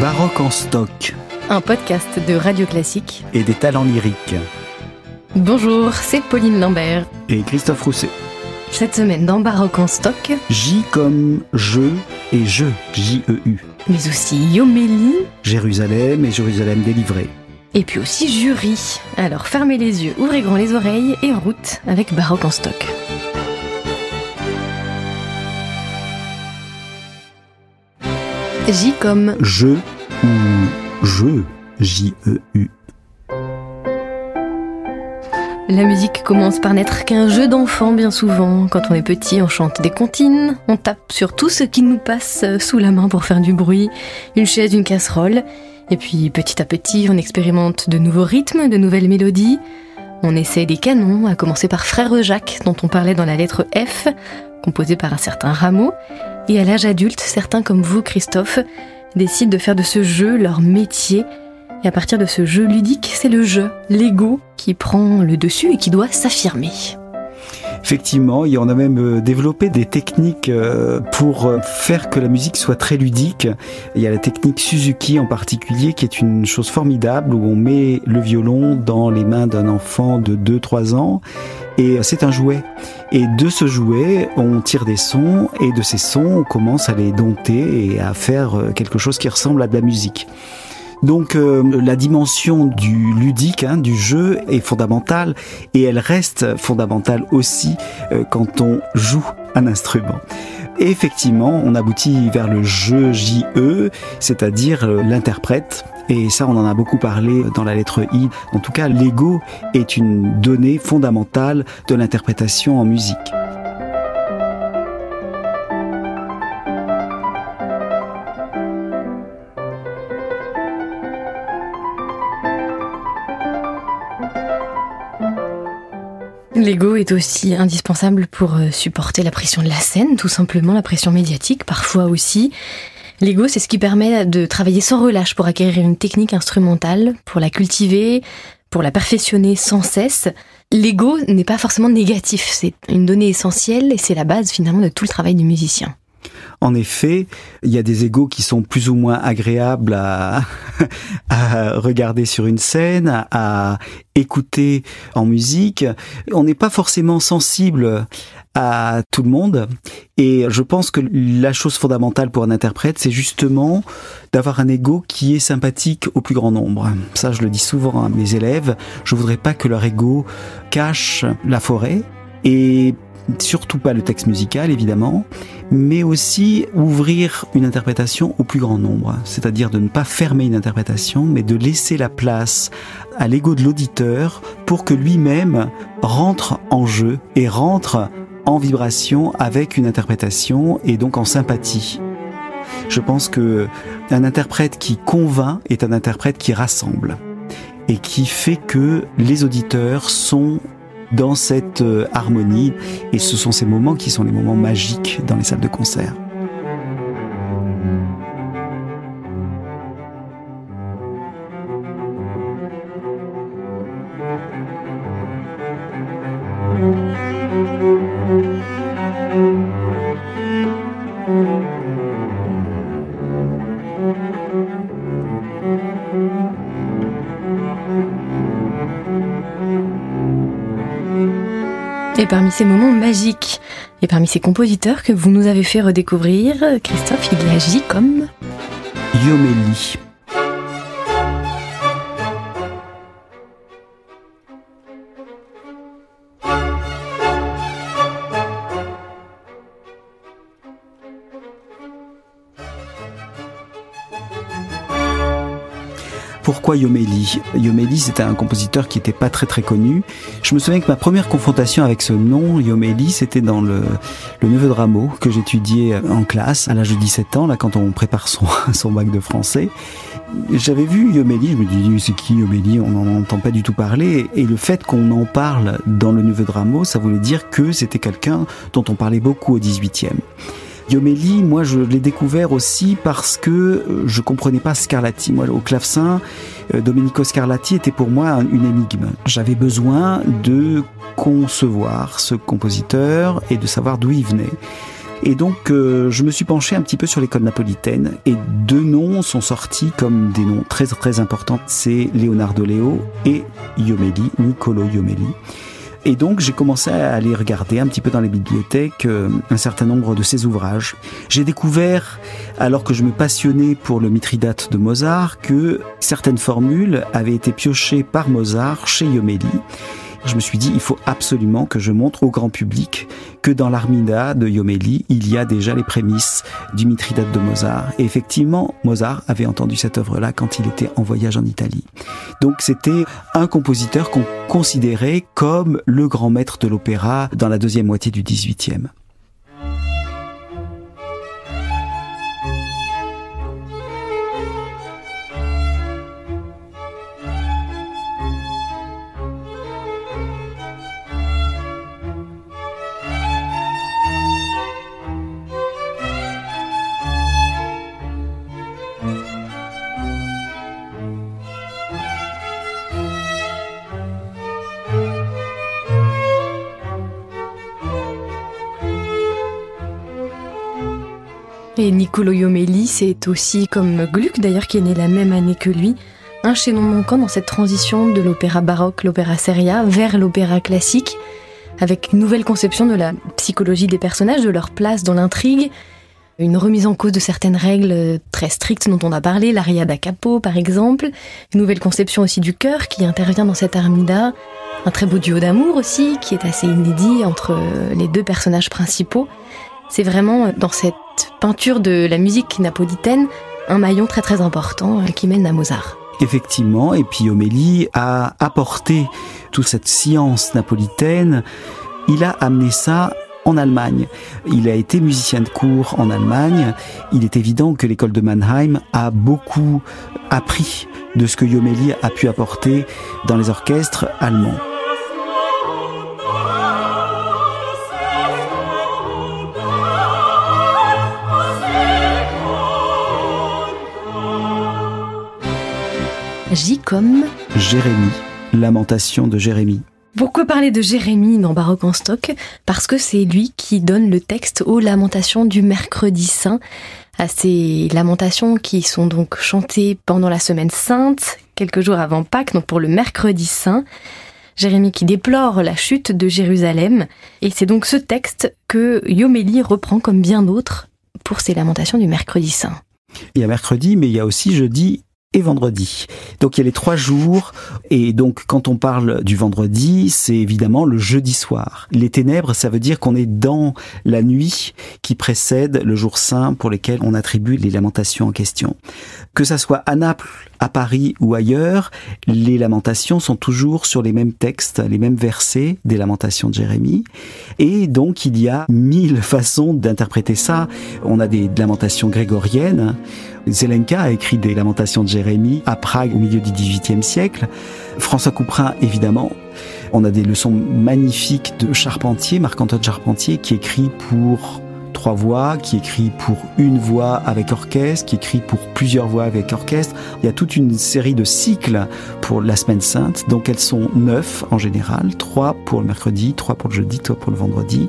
Baroque en stock. Un podcast de Radio Classique. Et des talents lyriques. Bonjour, c'est Pauline Lambert. Et Christophe Rousset. Cette semaine dans Baroque en stock. J comme je et je, J-E-U. Mais aussi Yomélie. Jérusalem et Jérusalem délivré. Et puis aussi jury. Alors fermez les yeux, ouvrez grand les oreilles et en route avec Baroque en stock. J comme je ou je, J-E-U. La musique commence par n'être qu'un jeu d'enfant bien souvent. Quand on est petit, on chante des comptines, on tape sur tout ce qui nous passe sous la main pour faire du bruit, une chaise, une casserole. Et puis petit à petit, on expérimente de nouveaux rythmes, de nouvelles mélodies. On essaie des canons, à commencer par Frère Jacques, dont on parlait dans la lettre F, composé par un certain Rameau. Et à l'âge adulte, certains comme vous, Christophe, décident de faire de ce jeu leur métier. Et à partir de ce jeu ludique, c'est le jeu, l'ego, qui prend le dessus et qui doit s'affirmer. Effectivement, et on a même euh, développé des techniques euh, pour euh, faire que la musique soit très ludique. Il y a la technique Suzuki en particulier qui est une chose formidable où on met le violon dans les mains d'un enfant de 2-3 ans et c'est un jouet. Et de ce jouet, on tire des sons et de ces sons, on commence à les dompter et à faire quelque chose qui ressemble à de la musique. Donc euh, la dimension du ludique, hein, du jeu est fondamentale et elle reste fondamentale aussi euh, quand on joue un instrument. Effectivement, on aboutit vers le jeu JE, c'est-à-dire euh, l'interprète. Et ça, on en a beaucoup parlé dans la lettre I. En tout cas, l'ego est une donnée fondamentale de l'interprétation en musique. L'ego est aussi indispensable pour euh, supporter la pression de la scène, tout simplement la pression médiatique, parfois aussi. L'ego, c'est ce qui permet de travailler sans relâche pour acquérir une technique instrumentale, pour la cultiver, pour la perfectionner sans cesse. L'ego n'est pas forcément négatif, c'est une donnée essentielle et c'est la base finalement de tout le travail du musicien. En effet, il y a des égos qui sont plus ou moins agréables à, regarder sur une scène, à écouter en musique. On n'est pas forcément sensible à tout le monde. Et je pense que la chose fondamentale pour un interprète, c'est justement d'avoir un ego qui est sympathique au plus grand nombre. Ça, je le dis souvent à mes élèves. Je voudrais pas que leur ego cache la forêt. Et surtout pas le texte musical évidemment, mais aussi ouvrir une interprétation au plus grand nombre, c'est-à-dire de ne pas fermer une interprétation, mais de laisser la place à l'ego de l'auditeur pour que lui-même rentre en jeu et rentre en vibration avec une interprétation et donc en sympathie. Je pense que un interprète qui convainc est un interprète qui rassemble et qui fait que les auditeurs sont dans cette euh, harmonie. Et ce sont ces moments qui sont les moments magiques dans les salles de concert. Parmi ces moments magiques, et parmi ces compositeurs que vous nous avez fait redécouvrir, Christophe, il agit comme Yomélie. Pourquoi Yomélie? Yomélie, c'était un compositeur qui n'était pas très très connu. Je me souviens que ma première confrontation avec ce nom, Yomélie, c'était dans le, le Neveu de Rameau que j'étudiais en classe à l'âge de 17 ans, là quand on prépare son, son bac de français. J'avais vu Yomélie, je me dis c'est qui Yomélie? On n'en entend pas du tout parler. Et le fait qu'on en parle dans le Neveu de Rameau, ça voulait dire que c'était quelqu'un dont on parlait beaucoup au 18e. Yomélie, moi je l'ai découvert aussi parce que euh, je comprenais pas Scarlatti. Moi au clavecin, euh, Domenico Scarlatti était pour moi une énigme. J'avais besoin de concevoir ce compositeur et de savoir d'où il venait. Et donc, euh, je me suis penché un petit peu sur l'école napolitaine et deux noms sont sortis comme des noms très très importants. C'est Leonardo Leo et Iomeli, Niccolo Iomeli. Et donc j'ai commencé à aller regarder un petit peu dans les bibliothèques euh, un certain nombre de ses ouvrages. J'ai découvert, alors que je me passionnais pour le Mithridate de Mozart, que certaines formules avaient été piochées par Mozart chez Iomeli je me suis dit, il faut absolument que je montre au grand public que dans l'Armida de Yomeli, il y a déjà les prémices du Mithridate de Mozart. Et effectivement, Mozart avait entendu cette œuvre-là quand il était en voyage en Italie. Donc c'était un compositeur qu'on considérait comme le grand maître de l'opéra dans la deuxième moitié du XVIIIe. Et Niccolo Iomeli, c'est aussi comme Gluck d'ailleurs qui est né la même année que lui, un chaînon manquant dans cette transition de l'opéra baroque, l'opéra seria, vers l'opéra classique, avec une nouvelle conception de la psychologie des personnages, de leur place dans l'intrigue, une remise en cause de certaines règles très strictes dont on a parlé, l'aria da capo par exemple, une nouvelle conception aussi du cœur qui intervient dans cette Armida, un très beau duo d'amour aussi qui est assez inédit entre les deux personnages principaux. C'est vraiment dans cette peinture de la musique napolitaine un maillon très très important euh, qui mène à Mozart. Effectivement, et puis Omélie a apporté toute cette science napolitaine, il a amené ça en Allemagne. Il a été musicien de cour en Allemagne. Il est évident que l'école de Mannheim a beaucoup appris de ce que Yomélie a pu apporter dans les orchestres allemands. J comme Jérémie, lamentation de Jérémie. Pourquoi parler de Jérémie dans Baroque en stock? Parce que c'est lui qui donne le texte aux lamentations du mercredi saint, à ces lamentations qui sont donc chantées pendant la semaine sainte, quelques jours avant Pâques, donc pour le mercredi saint. Jérémie qui déplore la chute de Jérusalem, et c'est donc ce texte que Yomélie reprend comme bien d'autres pour ces lamentations du mercredi saint. Il y a mercredi, mais il y a aussi jeudi et vendredi. Donc il y a les trois jours et donc quand on parle du vendredi, c'est évidemment le jeudi soir. Les ténèbres, ça veut dire qu'on est dans la nuit qui précède le jour saint pour lesquels on attribue les lamentations en question. Que ça soit à Naples, à Paris ou ailleurs, les lamentations sont toujours sur les mêmes textes, les mêmes versets des lamentations de Jérémie. Et donc il y a mille façons d'interpréter ça. On a des lamentations grégoriennes Zelenka a écrit des lamentations de Jérémie à Prague au milieu du XVIIIe siècle. François Couperin, évidemment. On a des leçons magnifiques de Charpentier, Marc-Antoine Charpentier, qui écrit pour trois voix, qui écrit pour une voix avec orchestre, qui écrit pour plusieurs voix avec orchestre. Il y a toute une série de cycles pour la semaine sainte, donc elles sont neuf en général, trois pour le mercredi, trois pour le jeudi, trois pour le vendredi.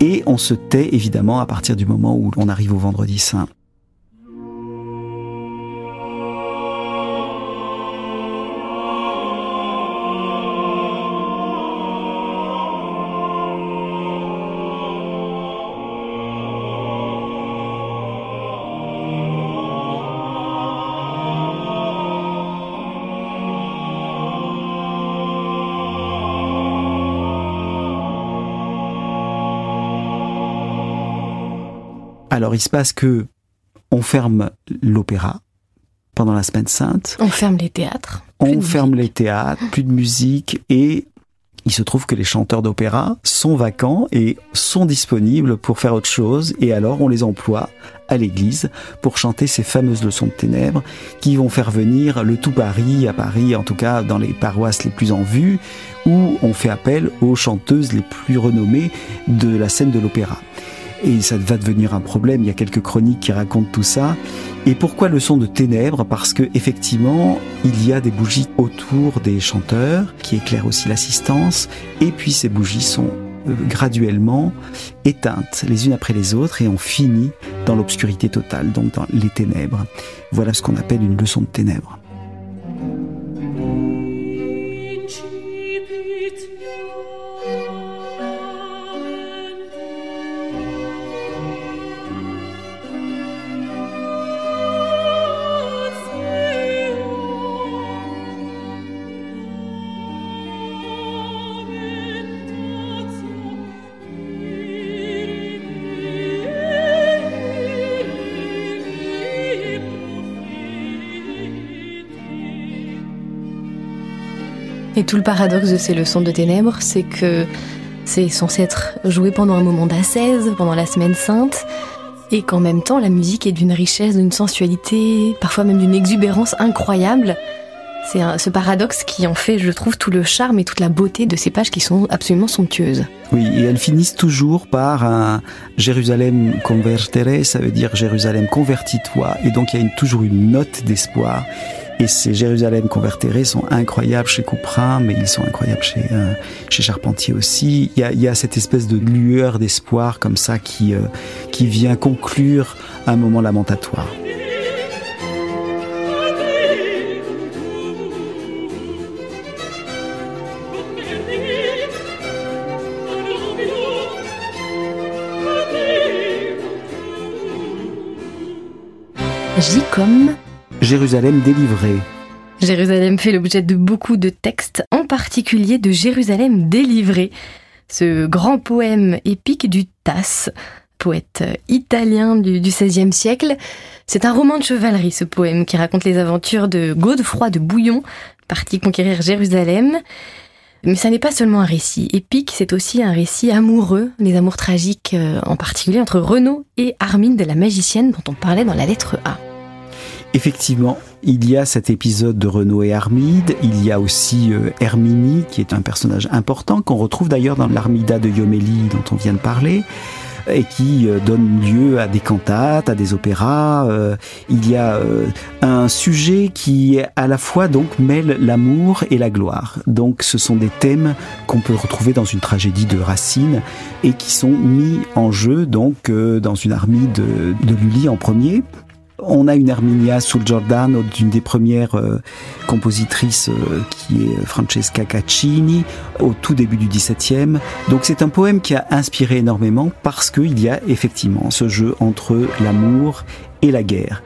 Et on se tait évidemment à partir du moment où on arrive au vendredi saint. Il se passe que on ferme l'opéra pendant la semaine sainte. On ferme les théâtres. On ferme les théâtres, plus de musique et il se trouve que les chanteurs d'opéra sont vacants et sont disponibles pour faire autre chose et alors on les emploie à l'église pour chanter ces fameuses leçons de ténèbres qui vont faire venir le tout Paris à Paris, en tout cas dans les paroisses les plus en vue, où on fait appel aux chanteuses les plus renommées de la scène de l'opéra et ça va devenir un problème. Il y a quelques chroniques qui racontent tout ça. Et pourquoi le son de ténèbres? Parce que effectivement, il y a des bougies autour des chanteurs qui éclairent aussi l'assistance. Et puis ces bougies sont graduellement éteintes les unes après les autres et on finit dans l'obscurité totale, donc dans les ténèbres. Voilà ce qu'on appelle une leçon de ténèbres. Et tout le paradoxe de ces leçons de ténèbres, c'est que c'est censé être joué pendant un moment d'ascèse, pendant la semaine sainte, et qu'en même temps la musique est d'une richesse, d'une sensualité, parfois même d'une exubérance incroyable. C'est ce paradoxe qui en fait, je trouve, tout le charme et toute la beauté de ces pages qui sont absolument somptueuses. Oui, et elles finissent toujours par un Jérusalem convertere, ça veut dire Jérusalem convertis-toi, et donc il y a toujours une note d'espoir. Et ces Jérusalem convertérés sont incroyables chez Couperin, mais ils sont incroyables chez, euh, chez Charpentier aussi. Il y, a, cette espèce de lueur d'espoir comme ça qui, euh, qui vient conclure un moment lamentatoire. J comme Jérusalem délivrée. Jérusalem fait l'objet de beaucoup de textes, en particulier de Jérusalem délivrée, ce grand poème épique du Tasse, poète italien du, XVIe siècle. C'est un roman de chevalerie, ce poème, qui raconte les aventures de Godefroy de Bouillon, parti conquérir Jérusalem. Mais ça n'est pas seulement un récit épique, c'est aussi un récit amoureux, les amours tragiques euh, en particulier entre Renaud et Armine de la magicienne dont on parlait dans la lettre A. Effectivement, il y a cet épisode de Renaud et Armide, il y a aussi euh, Herminie, qui est un personnage important, qu'on retrouve d'ailleurs dans l'Armida de Yomélie dont on vient de parler et qui euh, donne lieu à des cantates, à des opéras. Euh, il y a un sujet qui à la fois donc mêle l'amour et la gloire. Donc ce sont des thèmes qu'on peut retrouver dans une tragédie de Racine et qui sont mis en jeu donc dans une Armide de, de Lully en premier on a une Arminia sul Giordano d'une des premières euh, compositrices euh, qui est Francesca Caccini au tout début du XVIIe. Donc c'est un poème qui a inspiré énormément parce qu'il y a effectivement ce jeu entre l'amour et la guerre.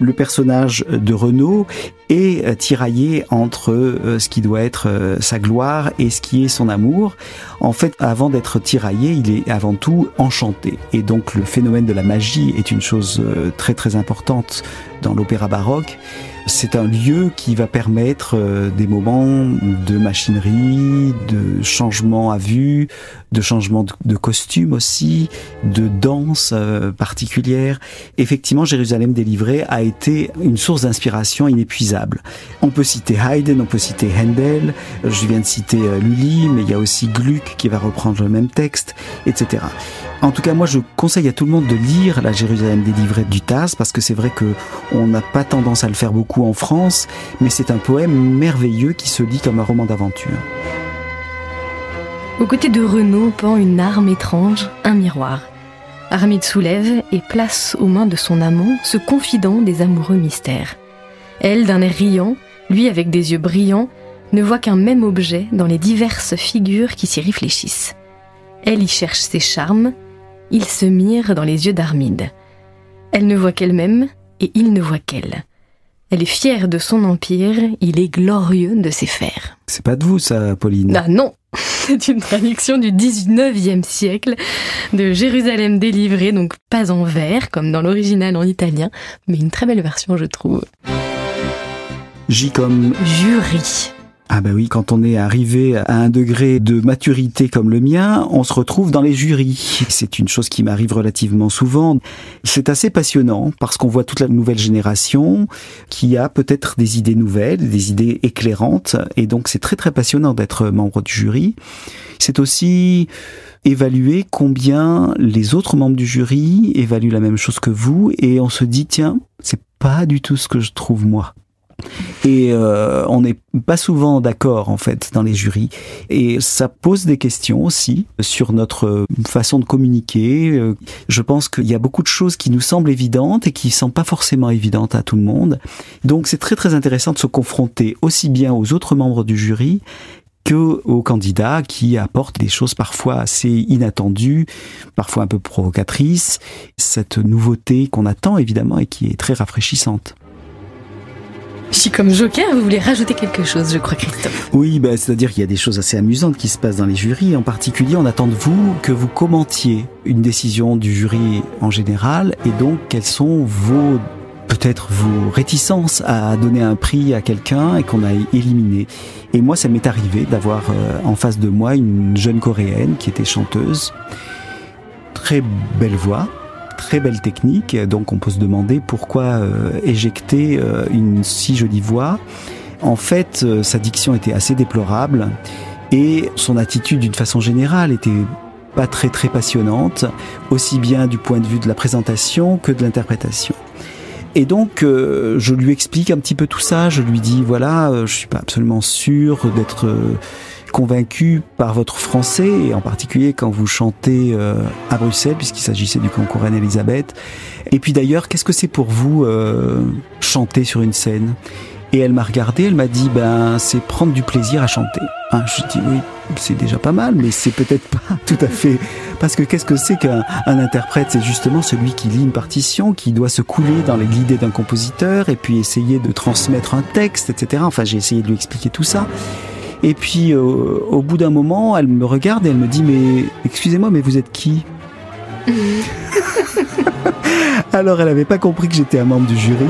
Le personnage de Renaud est euh, tiraillé entre euh, ce qui doit être euh, sa gloire et ce qui est son amour. En fait, avant d'être tiraillé, il est avant tout enchanté. Et donc le phénomène de la magie est une chose très très importante dans l'opéra baroque c'est un lieu qui va permettre euh, des moments de machinerie, de changement à vue, de changement de, costume aussi, de danse euh, particulière. Effectivement, Jérusalem délivrée a été une source d'inspiration inépuisable. On peut citer Haydn, on peut citer Handel, je viens de citer euh, Lully, mais il y a aussi Gluck qui va reprendre le même texte, etc. En tout cas, moi, je conseille à tout le monde de lire la Jérusalem délivrée du Tasse parce que c'est vrai que on n'a pas tendance à le faire beaucoup en France, mais c'est un poème merveilleux qui se lit comme un roman d'aventure. Aux côtés de Renaud pend une arme étrange, un miroir. Armide soulève et place aux mains de son amant ce confident des amoureux mystères. Elle, d'un air riant, lui avec des yeux brillants, ne voit qu'un même objet dans les diverses figures qui s'y réfléchissent. Elle y cherche ses charmes, il se mire dans les yeux d'Armide. Elle ne voit qu'elle-même, et il ne voit qu'elle. Elle est fière de son empire, il est glorieux de ses fers. C'est pas de vous, ça, Pauline Ah non, C'est une traduction du 19e siècle de Jérusalem délivrée, donc pas en vers comme dans l'original en italien, mais une très belle version je trouve. J comme Jury. Ah bah oui, quand on est arrivé à un degré de maturité comme le mien, on se retrouve dans les jurys. C'est une chose qui m'arrive relativement souvent. C'est assez passionnant parce qu'on voit toute la nouvelle génération qui a peut-être des idées nouvelles, des idées éclairantes et donc c'est très très passionnant d'être membre du jury. C'est aussi évaluer combien les autres membres du jury évaluent la même chose que vous et on se dit tiens, c'est pas du tout ce que je trouve moi. Et euh, on n'est pas souvent d'accord en fait dans les jurys. Et ça pose des questions aussi sur notre façon de communiquer. Euh, je pense qu'il y a beaucoup de choses qui nous semblent évidentes et qui ne sont pas forcément évidentes à tout le monde. Donc c'est très très intéressant de se confronter aussi bien aux autres membres du jury que aux candidats qui apportent des choses parfois assez inattendues, parfois un peu provocatrices, cette nouveauté qu'on attend évidemment et qui est très rafraîchissante. Suis comme Joker, vous voulez rajouter quelque chose, je crois, Christophe. Oui, bah, c'est-à-dire qu'il y a des choses assez amusantes qui se passent dans les jurys. En particulier, on attend de vous que vous commentiez une décision du jury en général, et donc quelles sont vos peut-être vos réticences à donner un prix à quelqu'un et qu'on a éliminé. Et moi, ça m'est arrivé d'avoir euh, en face de moi une jeune coréenne qui était chanteuse, très belle voix, très belle technique, donc on peut se demander pourquoi euh, éjecter euh, une si jolie voix. En fait, euh, sa diction était assez déplorable et son attitude d'une façon générale était pas très très passionnante, aussi bien du point de vue de la présentation que de l'interprétation. Et donc, je lui explique un petit peu tout ça. Je lui dis voilà, je suis pas absolument sûr d'être convaincu par votre français, et en particulier quand vous chantez euh, à Bruxelles, puisqu'il s'agissait du concours Anne-Elisabeth. Et puis d'ailleurs, qu'est-ce que c'est pour vous euh, chanter sur une scène? Et elle m'a regardé, elle m'a dit, ben c'est prendre du plaisir à chanter. Hein, je dis oui, c'est déjà pas mal, mais c'est peut-être pas tout à fait. Parce que qu'est-ce que c'est qu'un interprète? C'est justement celui qui lit une partition, qui doit se couler dans l'idée d'un compositeur et puis essayer de transmettre un texte, etc. Enfin, j'ai essayé de lui expliquer tout ça. Et puis, euh, au bout d'un moment, elle me regarde et elle me dit, mais excusez-moi, mais vous êtes qui? Alors elle n'avait pas compris que j'étais un membre du jury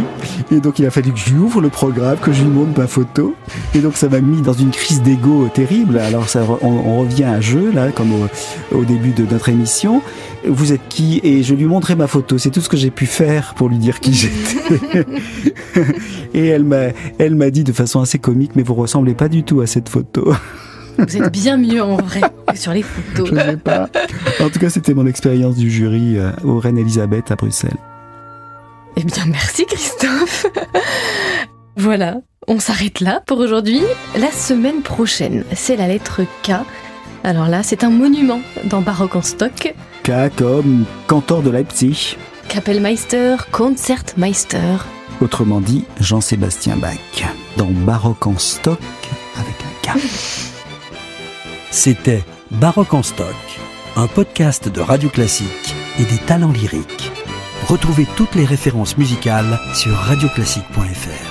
et donc il a fallu que je lui ouvre le programme, que je lui montre ma photo et donc ça m'a mis dans une crise d'ego terrible. Alors ça, on, revient à jeu là comme au, début de notre émission. Vous êtes qui? Et je lui montrais ma photo. C'est tout ce que j'ai pu faire pour lui dire qui j'étais. et elle m'a, elle m'a dit de façon assez comique, mais vous ressemblez pas du tout à cette photo. Vous êtes bien mieux en vrai que sur les photos. Je sais pas. En tout cas, c'était mon expérience du jury euh, au Reine Elisabeth à Bruxelles. Eh bien, merci Christophe. voilà, on s'arrête là pour aujourd'hui. La semaine prochaine, c'est la lettre K. Alors là, c'est un monument dans Baroque en stock. K comme cantor de Leipzig. Kapellmeister, Concertmeister. Autrement dit, Jean-Sébastien Bach. Dans Baroque en stock avec un K. C'était Baroque en stock, un podcast de radio classique et des talents lyriques. Retrouvez toutes les références musicales sur radioclassique.fr.